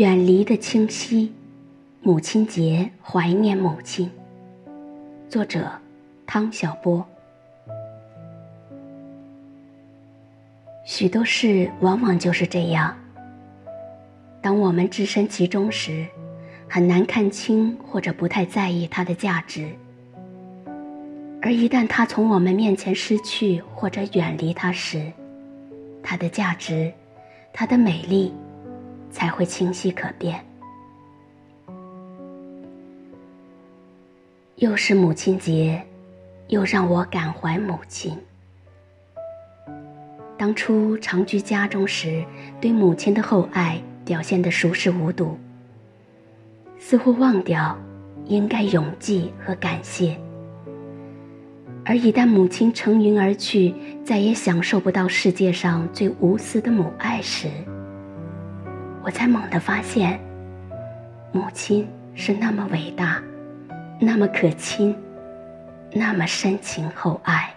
远离的清晰，母亲节怀念母亲。作者：汤小波。许多事往往就是这样。当我们置身其中时，很难看清或者不太在意它的价值；而一旦它从我们面前失去或者远离它时，它的价值，它的美丽。才会清晰可辨。又是母亲节，又让我感怀母亲。当初常居家中时，对母亲的厚爱表现得熟视无睹，似乎忘掉应该永记和感谢。而一旦母亲乘云而去，再也享受不到世界上最无私的母爱时，我才猛地发现，母亲是那么伟大，那么可亲，那么深情厚爱。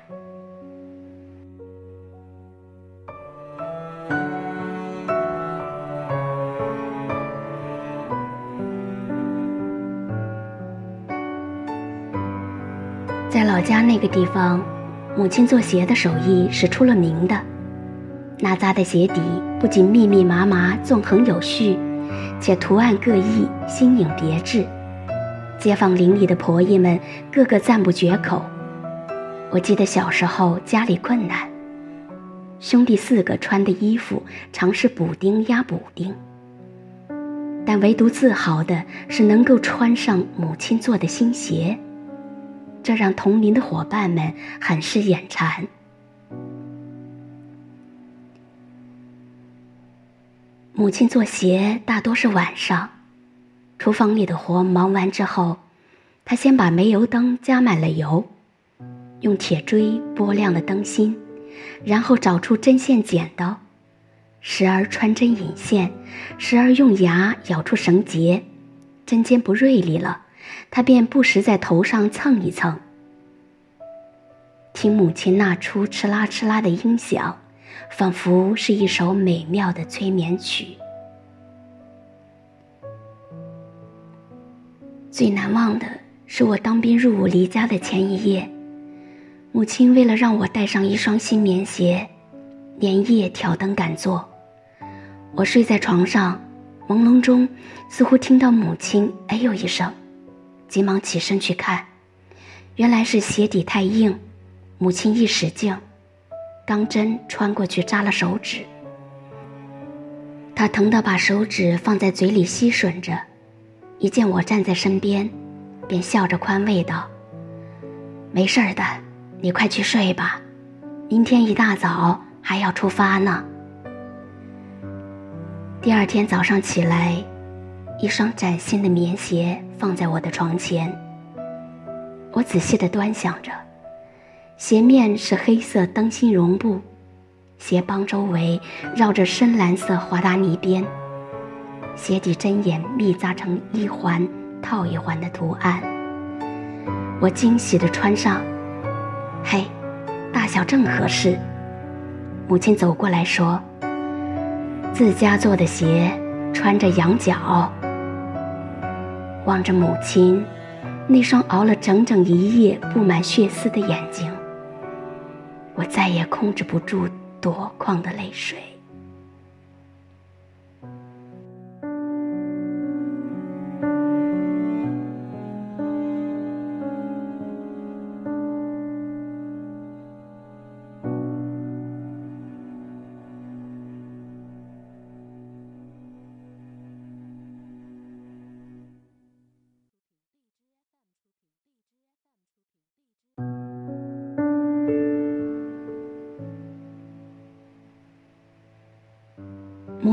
在老家那个地方，母亲做鞋的手艺是出了名的。那扎的鞋底不仅密密麻麻、纵横有序，且图案各异、新颖别致。街坊邻里的婆姨们个个赞不绝口。我记得小时候家里困难，兄弟四个穿的衣服常是补丁压补丁，但唯独自豪的是能够穿上母亲做的新鞋，这让同龄的伙伴们很是眼馋。母亲做鞋大多是晚上，厨房里的活忙完之后，她先把煤油灯加满了油，用铁锥拨亮了灯芯，然后找出针线剪刀，时而穿针引线，时而用牙咬出绳结，针尖不锐利了，她便不时在头上蹭一蹭。听母亲那出哧啦哧啦的音响。仿佛是一首美妙的催眠曲。最难忘的是我当兵入伍离家的前一夜，母亲为了让我带上一双新棉鞋，连夜挑灯赶做。我睡在床上，朦胧中似乎听到母亲“哎呦”一声，急忙起身去看，原来是鞋底太硬，母亲一使劲。钢针穿过去扎了手指，他疼得把手指放在嘴里吸吮着，一见我站在身边，便笑着宽慰道：“没事的，你快去睡吧，明天一大早还要出发呢。”第二天早上起来，一双崭新的棉鞋放在我的床前，我仔细的端详着。鞋面是黑色灯芯绒布，鞋帮周围绕着深蓝色华达尼边，鞋底针眼密扎成一环套一环的图案。我惊喜地穿上，嘿，大小正合适。母亲走过来说：“自家做的鞋，穿着养脚。”望着母亲那双熬了整整一夜、布满血丝的眼睛。我再也控制不住夺眶的泪水。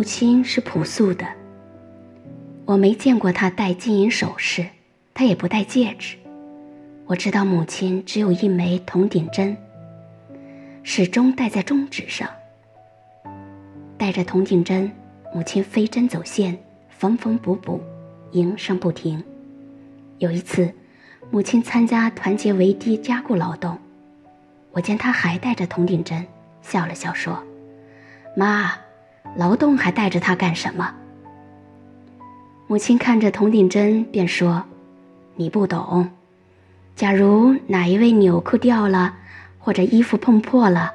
母亲是朴素的，我没见过她戴金银首饰，她也不戴戒指。我知道母亲只有一枚铜顶针，始终戴在中指上。带着铜顶针，母亲飞针走线，缝缝补补，营生不停。有一次，母亲参加团结围堤加固劳动，我见她还带着铜顶针，笑了笑说：“妈。”劳动还带着它干什么？母亲看着铜顶针，便说：“你不懂。假如哪一位纽扣掉了，或者衣服碰破了，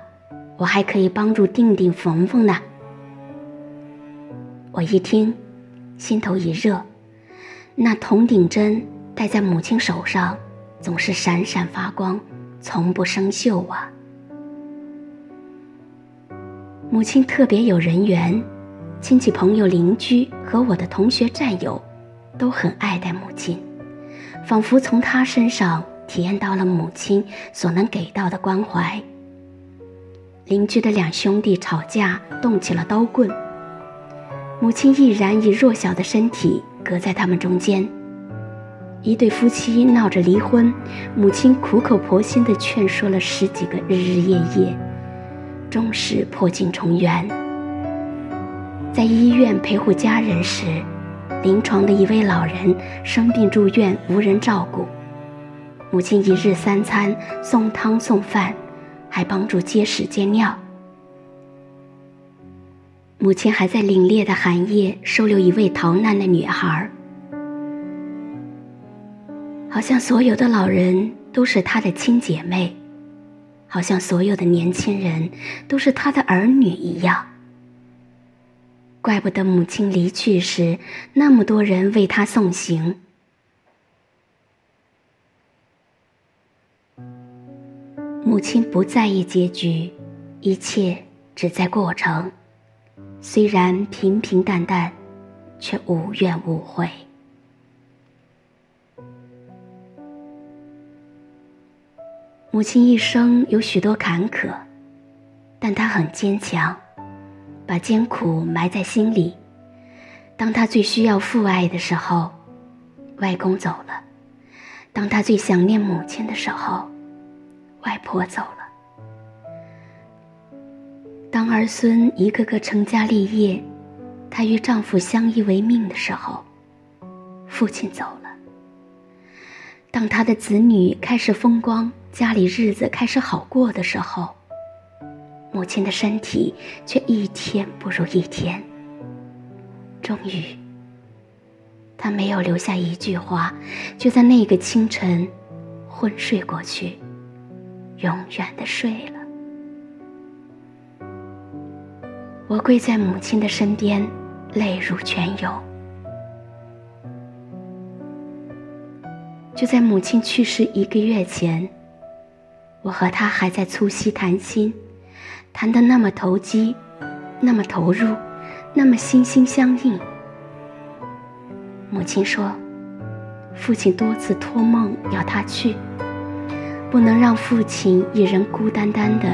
我还可以帮助定定缝缝呢。”我一听，心头一热。那铜顶针戴在母亲手上，总是闪闪发光，从不生锈啊。母亲特别有人缘。亲戚、朋友、邻居和我的同学、战友，都很爱戴母亲，仿佛从她身上体验到了母亲所能给到的关怀。邻居的两兄弟吵架，动起了刀棍，母亲毅然以弱小的身体隔在他们中间。一对夫妻闹着离婚，母亲苦口婆心地劝说了十几个日日夜夜，终是破镜重圆。在医院陪护家人时，临床的一位老人生病住院，无人照顾。母亲一日三餐送汤送饭，还帮助接屎接尿。母亲还在凛冽的寒夜收留一位逃难的女孩，好像所有的老人都是她的亲姐妹，好像所有的年轻人都是他的儿女一样。怪不得母亲离去时，那么多人为他送行。母亲不在意结局，一切只在过程。虽然平平淡淡，却无怨无悔。母亲一生有许多坎坷，但她很坚强。把艰苦埋在心里。当她最需要父爱的时候，外公走了；当她最想念母亲的时候，外婆走了；当儿孙一个个成家立业，她与丈夫相依为命的时候，父亲走了；当她的子女开始风光，家里日子开始好过的时候。母亲的身体却一天不如一天。终于，他没有留下一句话，就在那个清晨昏睡过去，永远的睡了。我跪在母亲的身边，泪如泉涌。就在母亲去世一个月前，我和他还在促膝谈心。谈得那么投机，那么投入，那么心心相印。母亲说：“父亲多次托梦要他去，不能让父亲一人孤单单的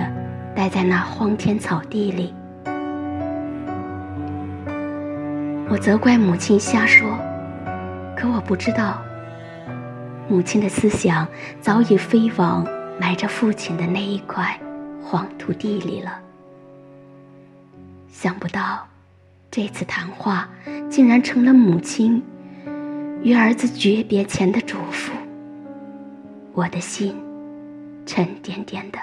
待在那荒天草地里。”我责怪母亲瞎说，可我不知道，母亲的思想早已飞往埋着父亲的那一块。黄土地里了。想不到，这次谈话竟然成了母亲与儿子诀别前的嘱咐。我的心沉甸甸的。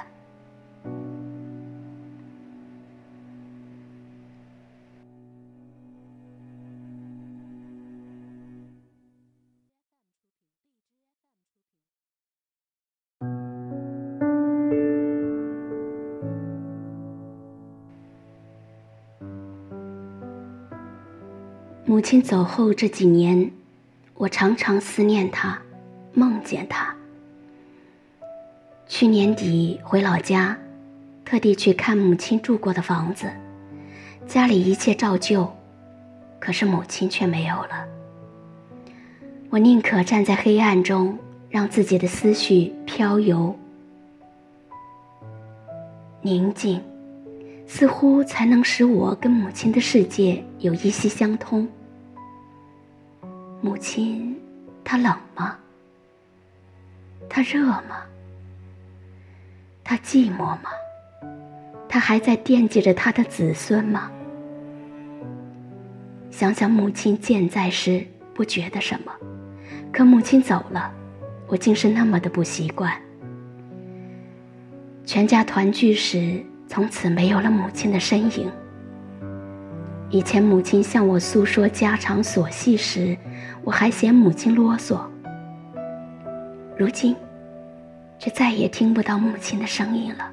母亲走后这几年，我常常思念她，梦见她。去年底回老家，特地去看母亲住过的房子，家里一切照旧，可是母亲却没有了。我宁可站在黑暗中，让自己的思绪飘游，宁静，似乎才能使我跟母亲的世界有一息相通。母亲，她冷吗？她热吗？她寂寞吗？她还在惦记着她的子孙吗？想想母亲健在时不觉得什么，可母亲走了，我竟是那么的不习惯。全家团聚时，从此没有了母亲的身影。以前母亲向我诉说家常琐细时，我还嫌母亲啰嗦。如今，却再也听不到母亲的声音了。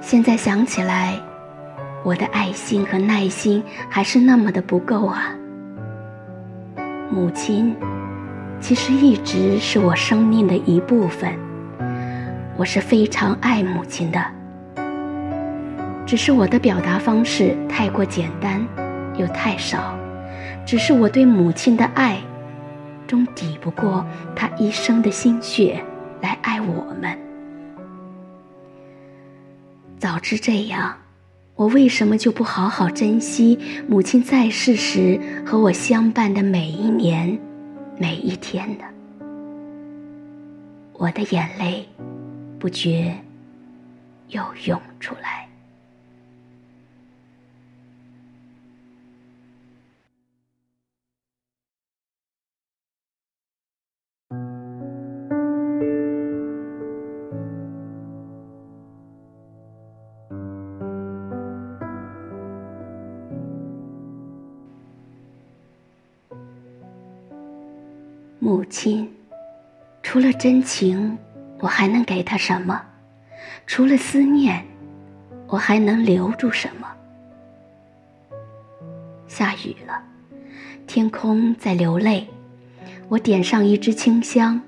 现在想起来，我的爱心和耐心还是那么的不够啊。母亲，其实一直是我生命的一部分，我是非常爱母亲的。只是我的表达方式太过简单，又太少。只是我对母亲的爱，终抵不过她一生的心血来爱我们。早知这样，我为什么就不好好珍惜母亲在世时和我相伴的每一年、每一天呢？我的眼泪不觉又涌出来。母亲，除了真情，我还能给她什么？除了思念，我还能留住什么？下雨了，天空在流泪。我点上一支清香，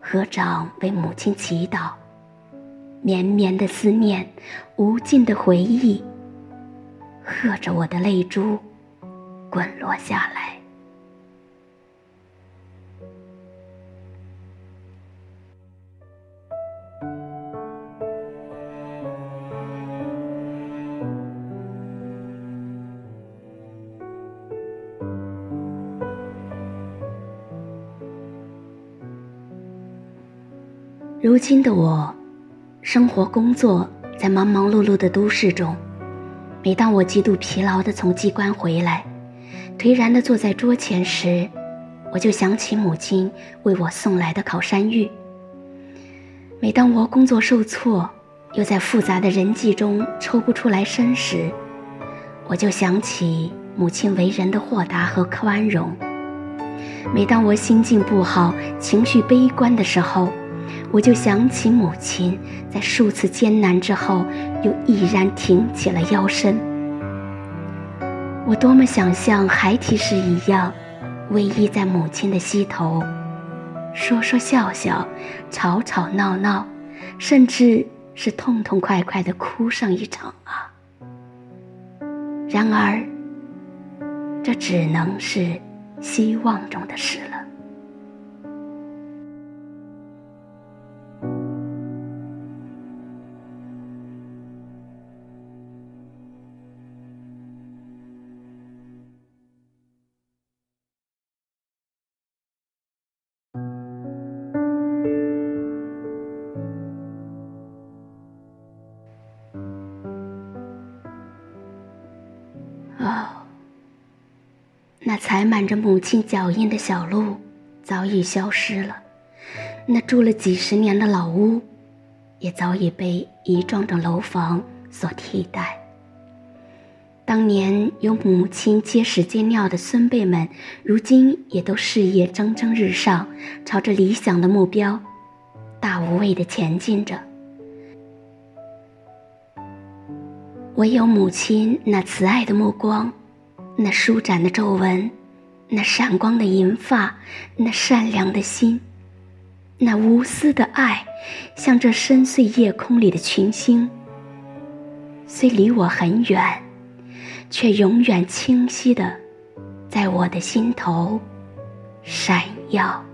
合掌为母亲祈祷。绵绵的思念，无尽的回忆，和着我的泪珠，滚落下来。如今的我，生活工作在忙忙碌碌的都市中。每当我极度疲劳的从机关回来，颓然的坐在桌前时，我就想起母亲为我送来的烤山芋。每当我工作受挫，又在复杂的人际中抽不出来身时，我就想起母亲为人的豁达和宽容。每当我心境不好、情绪悲观的时候，我就想起母亲在数次艰难之后，又毅然挺起了腰身。我多么想像孩提时一样，偎依在母亲的膝头，说说笑笑，吵吵闹闹，甚至是痛痛快快的哭上一场啊！然而，这只能是希望中的事了。踩满着母亲脚印的小路早已消失了，那住了几十年的老屋，也早已被一幢幢楼房所替代。当年由母亲接屎接尿的孙辈们，如今也都事业蒸蒸日上，朝着理想的目标，大无畏的前进着。唯有母亲那慈爱的目光。那舒展的皱纹，那闪光的银发，那善良的心，那无私的爱，像这深邃夜空里的群星，虽离我很远，却永远清晰的，在我的心头闪耀。